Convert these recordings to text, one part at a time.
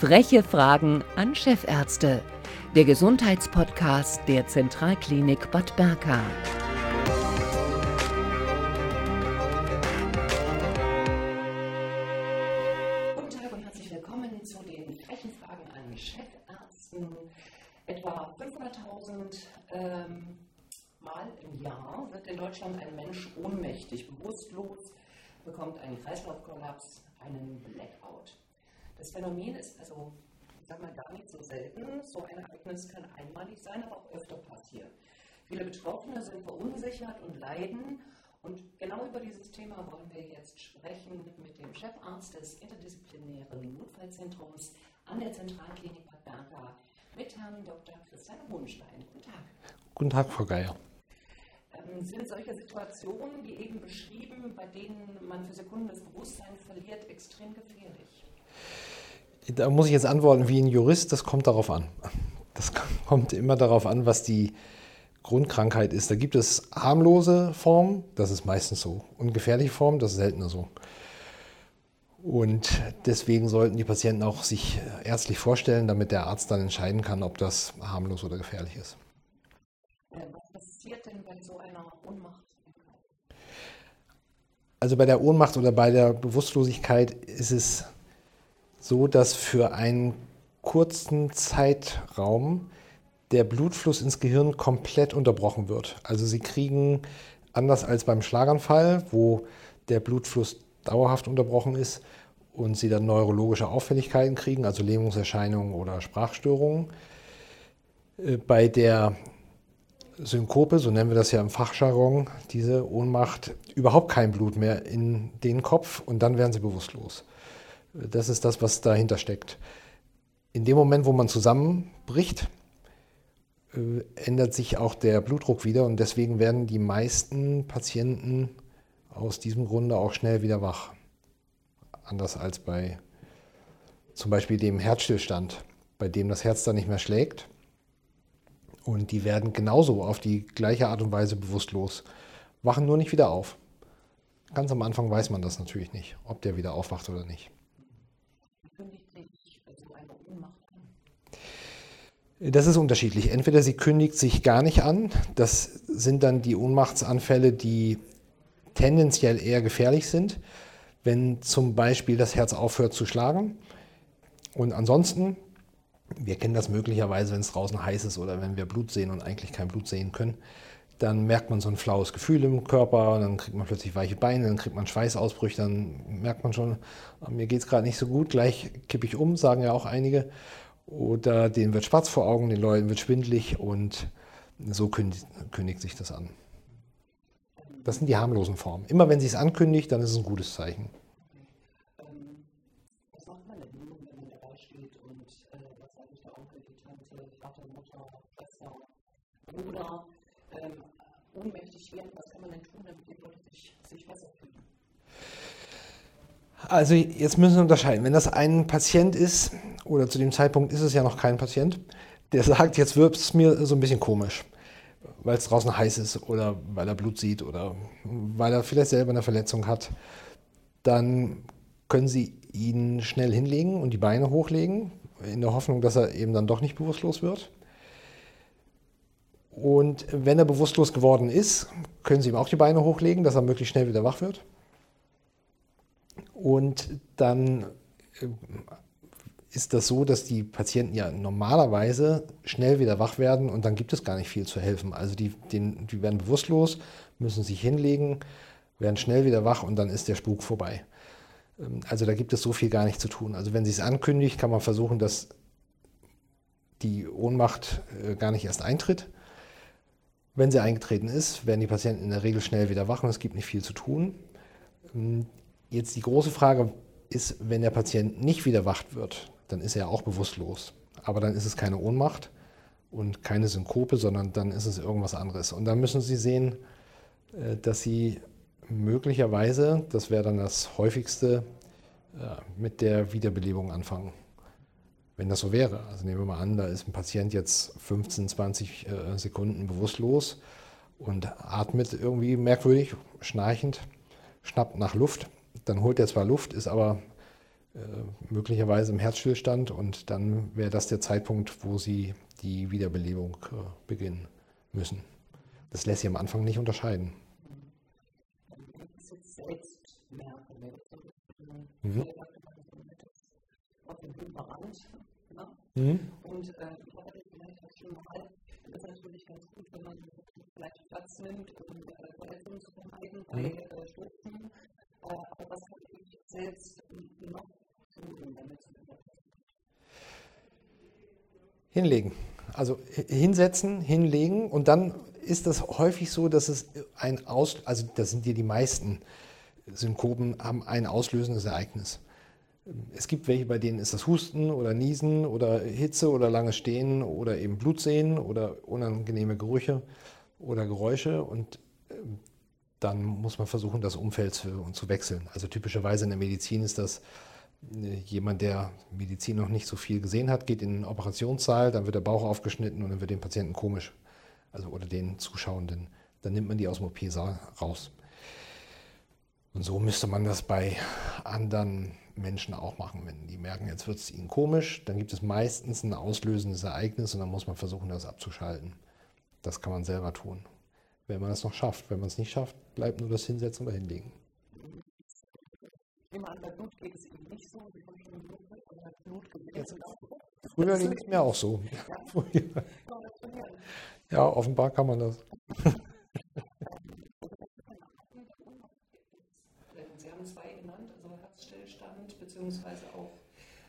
Freche Fragen an Chefärzte. Der Gesundheitspodcast der Zentralklinik Bad Berka. Guten Tag und herzlich willkommen zu den frechen Fragen an Chefärzten. Etwa 500.000 ähm, Mal im Jahr wird in Deutschland ein Mensch ohnmächtig, bewusstlos, bekommt einen Kreislaufkollaps, einen Blackout. Das Phänomen ist also, ich sag mal, gar nicht so selten. So ein Ereignis kann einmalig sein, aber auch öfter passieren. Viele Betroffene sind verunsichert und leiden. Und genau über dieses Thema wollen wir jetzt sprechen mit dem Chefarzt des interdisziplinären Notfallzentrums an der Zentralklinik Bad Berka, mit Herrn Dr. Christian Hohenstein. Guten Tag. Guten Tag, Frau Geier. Ähm, sind solche Situationen, wie eben beschrieben, bei denen man für Sekunden das Bewusstsein verliert, extrem gefährlich? Da muss ich jetzt antworten wie ein Jurist, das kommt darauf an. Das kommt immer darauf an, was die Grundkrankheit ist. Da gibt es harmlose Formen, das ist meistens so. Und gefährliche Formen, das ist seltener so. Und deswegen sollten die Patienten auch sich ärztlich vorstellen, damit der Arzt dann entscheiden kann, ob das harmlos oder gefährlich ist. Was passiert denn bei so einer Ohnmacht? Also bei der Ohnmacht oder bei der Bewusstlosigkeit ist es so, dass für einen kurzen Zeitraum der Blutfluss ins Gehirn komplett unterbrochen wird. Also sie kriegen, anders als beim Schlaganfall, wo der Blutfluss dauerhaft unterbrochen ist und sie dann neurologische Auffälligkeiten kriegen, also Lähmungserscheinungen oder Sprachstörungen. Äh, bei der Synkope, so nennen wir das ja im Fachjargon, diese Ohnmacht, überhaupt kein Blut mehr in den Kopf und dann werden sie bewusstlos. Das ist das, was dahinter steckt. In dem Moment, wo man zusammenbricht, äh, ändert sich auch der Blutdruck wieder und deswegen werden die meisten Patienten aus diesem Grunde auch schnell wieder wach. Anders als bei zum Beispiel dem Herzstillstand, bei dem das Herz dann nicht mehr schlägt. Und die werden genauso auf die gleiche Art und Weise bewusstlos, wachen nur nicht wieder auf. Ganz am Anfang weiß man das natürlich nicht, ob der wieder aufwacht oder nicht. Das ist unterschiedlich. Entweder sie kündigt sich gar nicht an, das sind dann die Ohnmachtsanfälle, die tendenziell eher gefährlich sind, wenn zum Beispiel das Herz aufhört zu schlagen. Und ansonsten, wir kennen das möglicherweise, wenn es draußen heiß ist oder wenn wir Blut sehen und eigentlich kein Blut sehen können, dann merkt man so ein flaues Gefühl im Körper, dann kriegt man plötzlich weiche Beine, dann kriegt man Schweißausbrüche, dann merkt man schon, mir geht es gerade nicht so gut, gleich kippe ich um, sagen ja auch einige oder denen wird schwarz vor Augen, den Leuten wird schwindlig und so kündigt, kündigt sich das an. Das sind die harmlosen Formen. Immer wenn sie es ankündigt, dann ist es ein gutes Zeichen. Was macht man denn, wenn man dabei steht und was sagt der Onkel, die Tante, Vater, Mutter, Schwester, Bruder ähm, ohnmächtig werden? Was kann man denn tun, damit die Leute sich, sich besser fühlen? Also jetzt müssen wir unterscheiden. Wenn das ein Patient ist, oder zu dem Zeitpunkt ist es ja noch kein Patient, der sagt, jetzt wird es mir so ein bisschen komisch, weil es draußen heiß ist oder weil er Blut sieht oder weil er vielleicht selber eine Verletzung hat, dann können Sie ihn schnell hinlegen und die Beine hochlegen, in der Hoffnung, dass er eben dann doch nicht bewusstlos wird. Und wenn er bewusstlos geworden ist, können Sie ihm auch die Beine hochlegen, dass er möglichst schnell wieder wach wird. Und dann äh, ist das so, dass die Patienten ja normalerweise schnell wieder wach werden und dann gibt es gar nicht viel zu helfen. Also die, den, die werden bewusstlos, müssen sich hinlegen, werden schnell wieder wach und dann ist der Spuk vorbei. Ähm, also da gibt es so viel gar nicht zu tun. Also wenn sie es ankündigt, kann man versuchen, dass die Ohnmacht äh, gar nicht erst eintritt. Wenn sie eingetreten ist, werden die Patienten in der Regel schnell wieder wach und es gibt nicht viel zu tun. Ähm, Jetzt die große Frage ist, wenn der Patient nicht wieder wach wird, dann ist er auch bewusstlos. Aber dann ist es keine Ohnmacht und keine Synkope, sondern dann ist es irgendwas anderes. Und dann müssen Sie sehen, äh, dass Sie möglicherweise, das wäre dann das häufigste, äh, mit der Wiederbelebung anfangen. Wenn das so wäre. Also nehmen wir mal an, da ist ein Patient jetzt 15, 20 äh, Sekunden bewusstlos und atmet irgendwie merkwürdig, schnarchend, schnappt nach Luft dann holt er zwar Luft, ist aber möglicherweise im Herzstillstand und dann wäre das der Zeitpunkt, wo sie die Wiederbelebung beginnen müssen. Das lässt sich am Anfang nicht unterscheiden. Mhm. Mhm. Und äh, ich habe vielleicht auch schon mal, das ist natürlich ganz gut, wenn man vielleicht Platz nimmt, um äh, Verletzungen zu vermeiden bei mhm. äh, Stürzen. Äh, aber was kann ich selbst noch tun, damit Hinlegen. Also hinsetzen, hinlegen und dann ist das häufig so, dass es ein Aus, also das sind ja die meisten Synkopen, haben ein auslösendes Ereignis. Es gibt welche, bei denen ist das Husten oder Niesen oder Hitze oder lange Stehen oder eben Blutsehen oder unangenehme Gerüche oder Geräusche und ähm, dann muss man versuchen, das Umfeld zu, zu wechseln. Also typischerweise in der Medizin ist das jemand, der Medizin noch nicht so viel gesehen hat, geht in den Operationssaal, dann wird der Bauch aufgeschnitten und dann wird dem Patienten komisch, also oder den Zuschauenden. Dann nimmt man die aus dem OP-Saal raus. Und so müsste man das bei anderen Menschen auch machen. Wenn die merken, jetzt wird es ihnen komisch, dann gibt es meistens ein auslösendes Ereignis und dann muss man versuchen, das abzuschalten. Das kann man selber tun. Wenn man das noch schafft. Wenn man es nicht schafft, bleibt nur das Hinsetzen oder Hinlegen. Früher ging es mir auch so. Ja, offenbar kann man das. beziehungsweise auch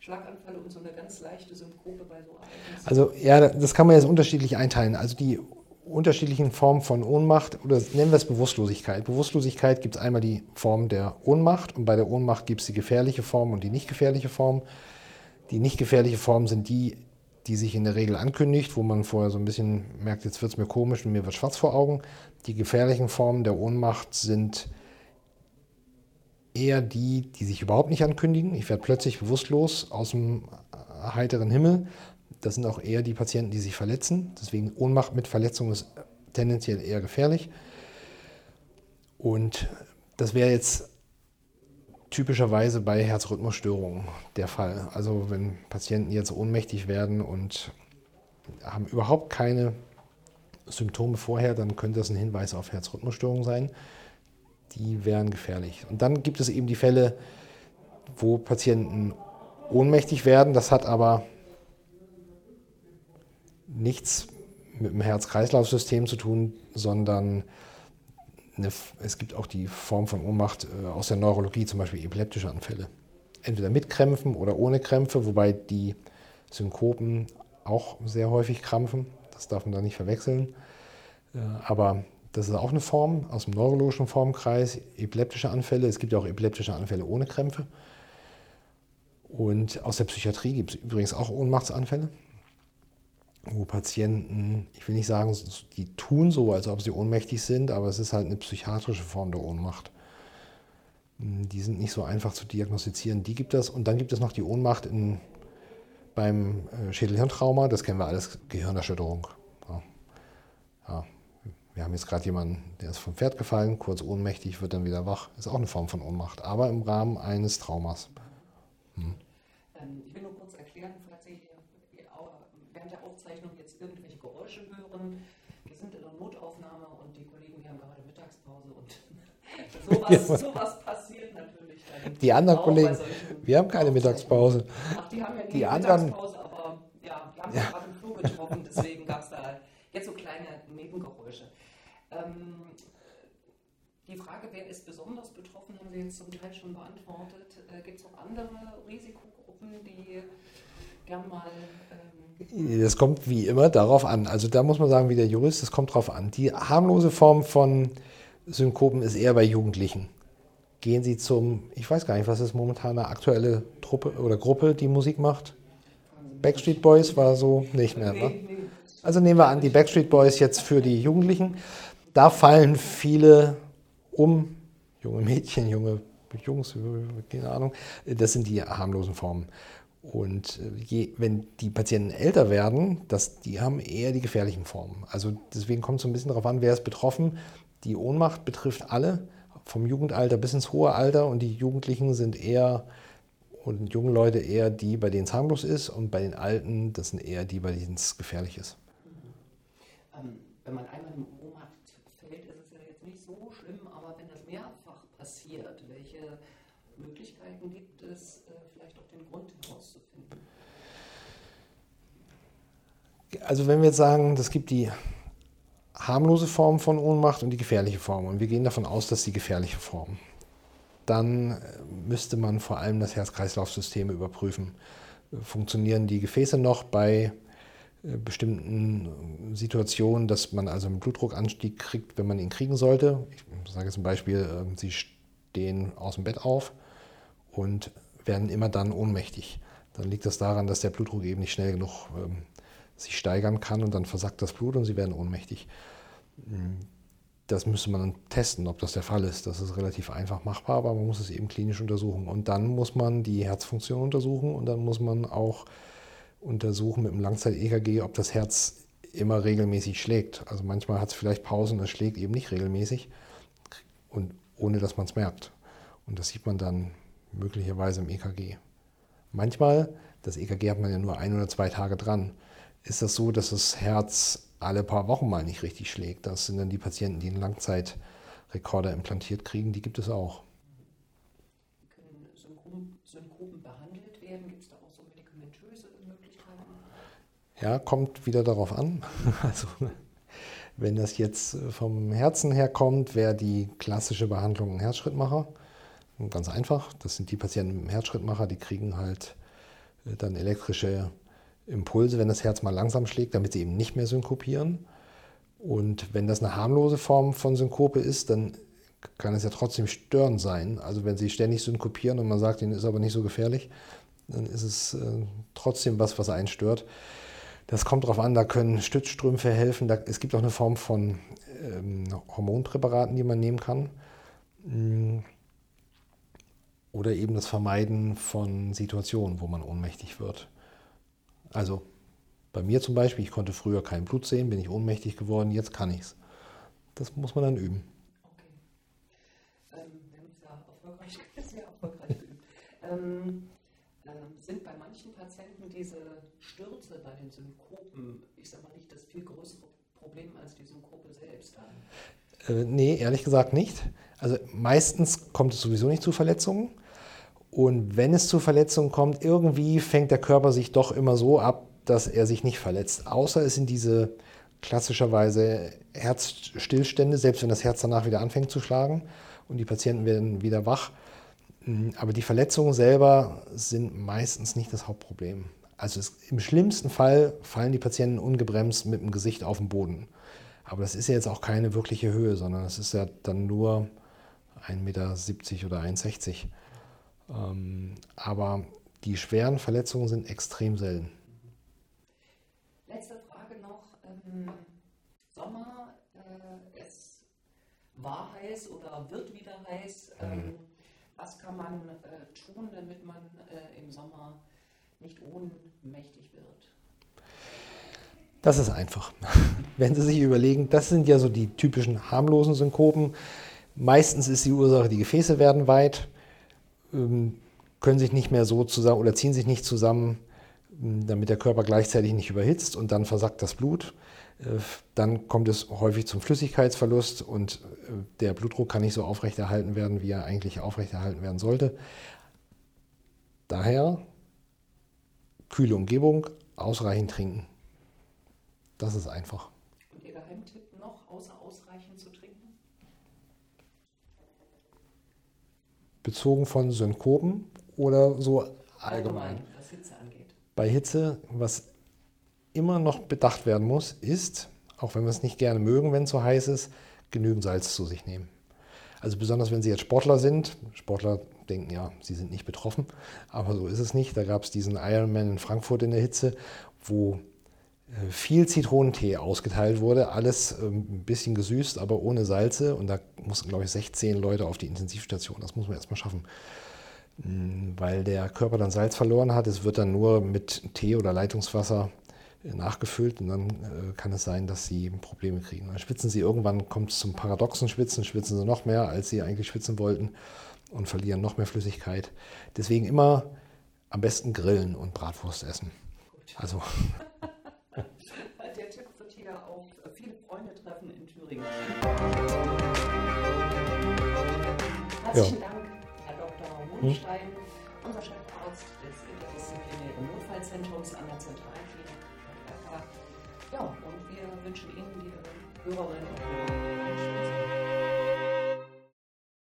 Schlaganfall und so eine ganz leichte Synkope bei so Ereignissen? Also ja, das kann man jetzt unterschiedlich einteilen. Also die unterschiedlichen Formen von Ohnmacht oder nennen wir es Bewusstlosigkeit. Bewusstlosigkeit gibt es einmal die Form der Ohnmacht und bei der Ohnmacht gibt es die gefährliche Form und die nicht gefährliche Form. Die nicht gefährliche Form sind die, die sich in der Regel ankündigt, wo man vorher so ein bisschen merkt, jetzt wird es mir komisch und mir wird schwarz vor Augen. Die gefährlichen Formen der Ohnmacht sind eher die, die sich überhaupt nicht ankündigen. Ich werde plötzlich bewusstlos aus dem heiteren Himmel. Das sind auch eher die Patienten, die sich verletzen. Deswegen Ohnmacht mit Verletzung ist tendenziell eher gefährlich. Und das wäre jetzt typischerweise bei Herzrhythmusstörungen der Fall. Also wenn Patienten jetzt ohnmächtig werden und haben überhaupt keine Symptome vorher, dann könnte das ein Hinweis auf Herzrhythmusstörungen sein die wären gefährlich. Und dann gibt es eben die Fälle, wo Patienten ohnmächtig werden. Das hat aber nichts mit dem Herz-Kreislauf-System zu tun, sondern eine, es gibt auch die Form von Ohnmacht äh, aus der Neurologie, zum Beispiel epileptische Anfälle. Entweder mit Krämpfen oder ohne Krämpfe, wobei die Synkopen auch sehr häufig krampfen. Das darf man da nicht verwechseln. Äh, aber das ist auch eine Form aus dem neurologischen Formkreis, epileptische Anfälle. Es gibt ja auch epileptische Anfälle ohne Krämpfe. Und aus der Psychiatrie gibt es übrigens auch Ohnmachtsanfälle, wo Patienten, ich will nicht sagen, die tun so, als ob sie ohnmächtig sind, aber es ist halt eine psychiatrische Form der Ohnmacht. Die sind nicht so einfach zu diagnostizieren. Die gibt es. Und dann gibt es noch die Ohnmacht in, beim äh, Schädelhirntrauma. Das kennen wir alles, Gehirnerschütterung. Ja. ja. Wir haben jetzt gerade jemanden, der ist vom Pferd gefallen, kurz ohnmächtig, wird dann wieder wach. Ist auch eine Form von Ohnmacht, aber im Rahmen eines Traumas. Hm. Ähm, ich will nur kurz erklären, falls Sie während der Aufzeichnung jetzt irgendwelche Hören. Wir sind in der Notaufnahme und die Kollegen, die haben gerade Mittagspause und sowas, sowas passiert natürlich. die anderen Kollegen, wir haben keine Mittagspause. Ach, die haben ja nie die anderen, Mittagspause, aber ja, die haben ja. gerade im Flur getroffen, deswegen gab es da jetzt so kleine Nebengeräusche. Ähm, die Frage, wer ist besonders betroffen, haben Sie jetzt zum Teil schon beantwortet. Äh, Gibt es noch andere Risikogruppen, die gern mal. Ähm das kommt wie immer darauf an. Also da muss man sagen, wie der Jurist, das kommt darauf an. Die harmlose Form von Synkopen ist eher bei Jugendlichen. Gehen Sie zum, ich weiß gar nicht, was ist momentan eine aktuelle Truppe oder Gruppe, die Musik macht? Backstreet Boys war so nicht mehr, ne? Also nehmen wir an, die Backstreet Boys jetzt für die Jugendlichen. Da fallen viele um, junge Mädchen, junge Jungs, keine Ahnung. Das sind die harmlosen Formen. Und äh, je, wenn die Patienten älter werden, das, die haben eher die gefährlichen Formen. Also deswegen kommt es so ein bisschen darauf an, wer ist betroffen. Die Ohnmacht betrifft alle, vom Jugendalter bis ins hohe Alter und die Jugendlichen sind eher Und junge Leute eher die, bei denen es harmlos ist und bei den Alten, das sind eher die, bei denen es gefährlich ist. Ähm, wenn man einmal im Ohnmacht fällt, ist es ja jetzt nicht so schlimm, aber wenn das mehrfach passiert, welche Möglichkeiten gibt es, äh, vielleicht auch den Grund herauszufinden? Also wenn wir jetzt sagen, es gibt die harmlose Form von Ohnmacht und die gefährliche Form und wir gehen davon aus, dass die gefährliche Form dann äh, müsste man vor allem das Herz-Kreislauf-System überprüfen. Funktionieren die Gefäße noch bei äh, bestimmten Situationen, dass man also einen Blutdruckanstieg kriegt, wenn man ihn kriegen sollte? Ich sage zum Beispiel, Sie stehen aus dem Bett auf und werden immer dann ohnmächtig. Dann liegt das daran, dass der Blutdruck eben nicht schnell genug ähm, sich steigern kann und dann versackt das Blut und Sie werden ohnmächtig. Hm, das müsste man dann testen, ob das der Fall ist. Das ist relativ einfach machbar, aber man muss es eben klinisch untersuchen. Und dann muss man die Herzfunktion untersuchen und dann muss man auch untersuchen mit dem Langzeit-EKG, ob das Herz immer regelmäßig schlägt. Also manchmal hat es vielleicht Pausen, es schlägt eben nicht regelmäßig und ohne dass man es merkt. Und das sieht man dann möglicherweise im EKG. Manchmal, das EKG hat man ja nur ein oder zwei Tage dran, ist das so, dass das Herz alle paar Wochen mal nicht richtig schlägt. Das sind dann die Patienten, die einen Langzeitrekorder implantiert kriegen, die gibt es auch. Können Synkopen behandelt werden? Gibt es da auch so medikamentöse Möglichkeiten? Ja, kommt wieder darauf an. Also, wenn das jetzt vom Herzen her kommt, wäre die klassische Behandlung ein Herzschrittmacher. Ganz einfach. Das sind die Patienten dem Herzschrittmacher, die kriegen halt äh, dann elektrische Impulse, wenn das Herz mal langsam schlägt, damit sie eben nicht mehr synkopieren. Und wenn das eine harmlose Form von Synkope ist, dann kann es ja trotzdem störend sein. Also wenn sie ständig synkopieren und man sagt, ihnen ist aber nicht so gefährlich, dann ist es äh, trotzdem was, was einen stört. Das kommt darauf an, da können Stützstrümpfe helfen. Da, es gibt auch eine Form von ähm, Hormonpräparaten, die man nehmen kann. Oder eben das Vermeiden von Situationen, wo man ohnmächtig wird. Also bei mir zum Beispiel, ich konnte früher kein Blut sehen, bin ich ohnmächtig geworden, jetzt kann ich es. Das muss man dann üben. Okay. Ähm, wir haben es ja erfolgreich, sehr erfolgreich geübt. Ähm, äh, sind bei manchen Patienten diese Stürze bei den Synkopen, ich sage mal nicht das viel größere Problem als die Synkope selbst? Äh, nee, ehrlich gesagt nicht. Also meistens kommt es sowieso nicht zu Verletzungen. Und wenn es zu Verletzungen kommt, irgendwie fängt der Körper sich doch immer so ab, dass er sich nicht verletzt. Außer es sind diese klassischerweise Herzstillstände, selbst wenn das Herz danach wieder anfängt zu schlagen und die Patienten werden wieder wach. Aber die Verletzungen selber sind meistens nicht das Hauptproblem. Also es, im schlimmsten Fall fallen die Patienten ungebremst mit dem Gesicht auf den Boden. Aber das ist ja jetzt auch keine wirkliche Höhe, sondern es ist ja dann nur 1,70 Meter oder 1,60 Meter. Ähm, aber die schweren Verletzungen sind extrem selten. Letzte Frage noch. Ähm, Sommer, äh, es war heiß oder wird wieder heiß. Ähm, mhm. Was kann man äh, tun, damit man äh, im Sommer nicht ohnmächtig wird? Das ist einfach. Wenn Sie sich überlegen, das sind ja so die typischen harmlosen Synkopen. Meistens ist die Ursache, die Gefäße werden weit. Ähm, können sich nicht mehr so zusammen oder ziehen sich nicht zusammen, ähm, damit der Körper gleichzeitig nicht überhitzt und dann versackt das Blut. Äh, dann kommt es häufig zum Flüssigkeitsverlust und äh, der Blutdruck kann nicht so aufrechterhalten werden, wie er eigentlich aufrechterhalten werden sollte. Daher kühle Umgebung, ausreichend trinken. Das ist einfach. Bezogen von Synkopen oder so allgemein? was Hitze angeht. Bei Hitze, was immer noch bedacht werden muss, ist, auch wenn wir es nicht gerne mögen, wenn es so heiß ist, genügend Salz zu sich nehmen. Also besonders wenn Sie jetzt Sportler sind, Sportler denken ja, sie sind nicht betroffen, aber so ist es nicht. Da gab es diesen Ironman in Frankfurt in der Hitze, wo viel Zitronentee ausgeteilt wurde, alles ähm, ein bisschen gesüßt, aber ohne Salze. Und da mussten, glaube ich, 16 Leute auf die Intensivstation. Das muss man erstmal schaffen. Mm, weil der Körper dann Salz verloren hat. Es wird dann nur mit Tee oder Leitungswasser äh, nachgefüllt und dann äh, kann es sein, dass sie Probleme kriegen. Dann schwitzen sie irgendwann, kommt es zum paradoxen Schwitzen, schwitzen sie noch mehr, als sie eigentlich schwitzen wollten und verlieren noch mehr Flüssigkeit. Deswegen immer am besten grillen und Bratwurst essen. Also. Der Tipp wird hier auch viele Freunde Thüringen. Herzlichen ja. Dank, Herr Dr. Hohenstein, hm? unser Chefarzt des interdisziplinären Notfallzentrums an der Zentralklinik. Ja, und wir wünschen Ihnen, liebe Hörerinnen